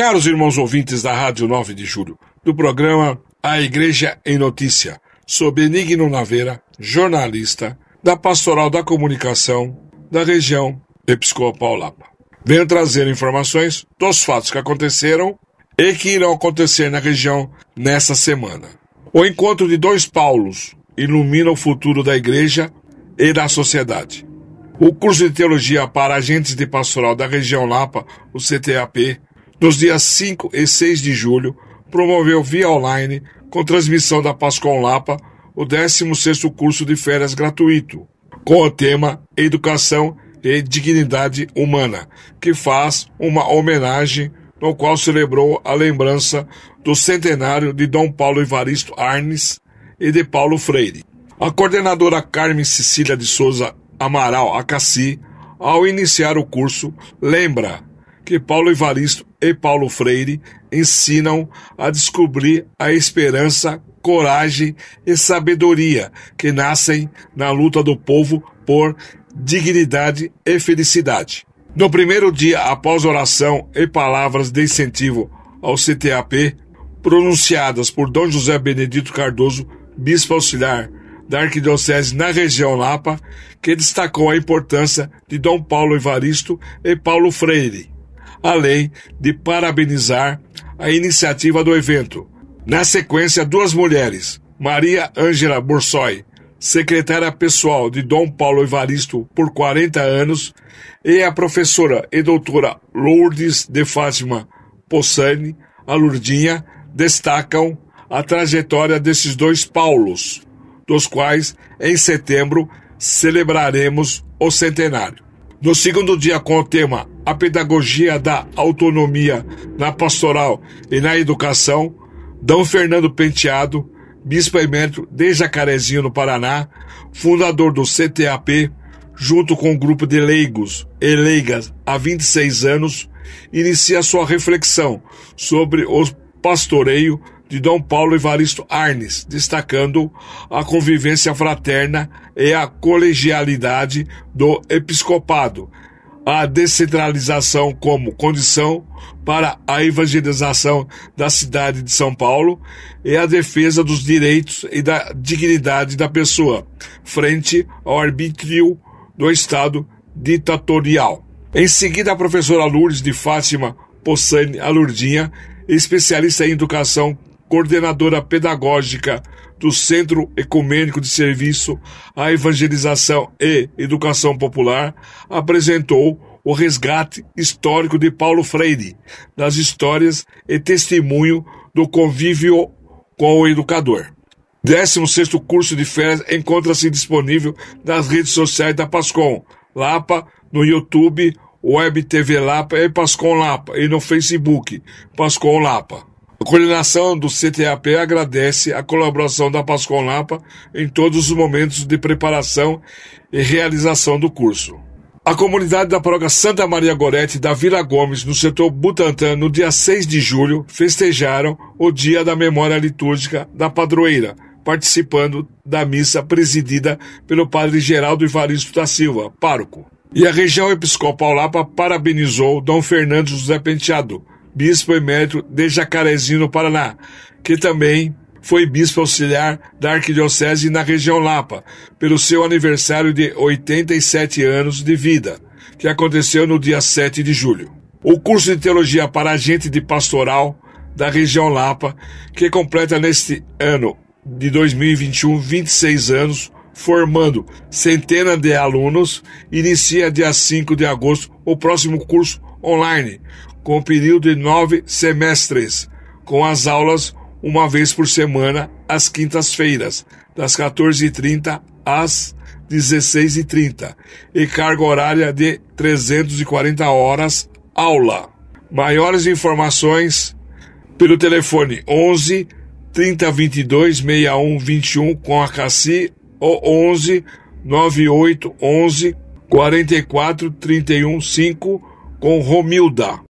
Caros irmãos ouvintes da Rádio 9 de Julho, do programa A Igreja em Notícia, sou Benigno Naveira, jornalista da Pastoral da Comunicação da região Episcopal Lapa. Venho trazer informações dos fatos que aconteceram e que irão acontecer na região nesta semana. O encontro de dois Paulos ilumina o futuro da igreja e da sociedade. O curso de teologia para agentes de pastoral da região Lapa, o CTAP, nos dias 5 e 6 de julho, promoveu via online, com transmissão da Pascom Lapa, o 16º curso de férias gratuito, com o tema Educação e Dignidade Humana, que faz uma homenagem no qual celebrou a lembrança do centenário de Dom Paulo Evaristo Arnes e de Paulo Freire. A coordenadora Carmen Cecília de Souza Amaral Acassi, ao iniciar o curso, lembra que Paulo Evaristo e Paulo Freire ensinam a descobrir a esperança, coragem e sabedoria que nascem na luta do povo por dignidade e felicidade. No primeiro dia após oração e palavras de incentivo ao CTAP, pronunciadas por Dom José Benedito Cardoso, bispo auxiliar da Arquidiocese na região Lapa, que destacou a importância de Dom Paulo Evaristo e Paulo Freire, além de parabenizar a iniciativa do evento. Na sequência, duas mulheres, Maria Ângela Borsoi, secretária pessoal de Dom Paulo Evaristo por 40 anos, e a professora e doutora Lourdes de Fátima Possani, a Lurdinha, destacam a trajetória desses dois Paulos dos quais, em setembro, celebraremos o centenário. No segundo dia, com o tema A Pedagogia da Autonomia na Pastoral e na Educação, D. Fernando Penteado, bispo emérito de Jacarezinho, no Paraná, fundador do CTAP, junto com um grupo de leigos e leigas há 26 anos, inicia sua reflexão sobre o pastoreio de Dom Paulo Evaristo Arnes, destacando a convivência fraterna e a colegialidade do episcopado, a descentralização como condição para a evangelização da cidade de São Paulo e a defesa dos direitos e da dignidade da pessoa, frente ao arbítrio do Estado ditatorial. Em seguida, a professora Lourdes de Fátima Possani Alurdinha, especialista em educação coordenadora pedagógica do Centro Ecumênico de Serviço à Evangelização e Educação Popular, apresentou o resgate histórico de Paulo Freire, das histórias e testemunho do convívio com o educador. 16 curso de férias encontra-se disponível nas redes sociais da Pascom, Lapa, no YouTube, Web TV Lapa e Pascom Lapa, e no Facebook, Pascom Lapa. A coordenação do CTAP agradece a colaboração da Pascom Lapa em todos os momentos de preparação e realização do curso. A comunidade da paróquia Santa Maria Gorete da Vila Gomes, no setor Butantã, no dia 6 de julho, festejaram o Dia da Memória Litúrgica da Padroeira, participando da missa presidida pelo padre Geraldo Ivaristo da Silva, pároco. E a região episcopal Lapa parabenizou Dom Fernando José Penteado, bispo emérito de Jacarezinho, no Paraná, que também foi bispo auxiliar da Arquidiocese na região Lapa, pelo seu aniversário de 87 anos de vida, que aconteceu no dia 7 de julho. O curso de teologia para agente de pastoral da região Lapa, que completa neste ano de 2021 26 anos, formando centenas de alunos, inicia dia 5 de agosto o próximo curso online, com um período de nove semestres, com as aulas uma vez por semana, às quintas-feiras, das 14h30 às 16h30, e carga horária de 340 horas aula. Maiores informações pelo telefone 11 3022 6121 com a Cassi ou 11 98 11 44 31 5 com Romilda.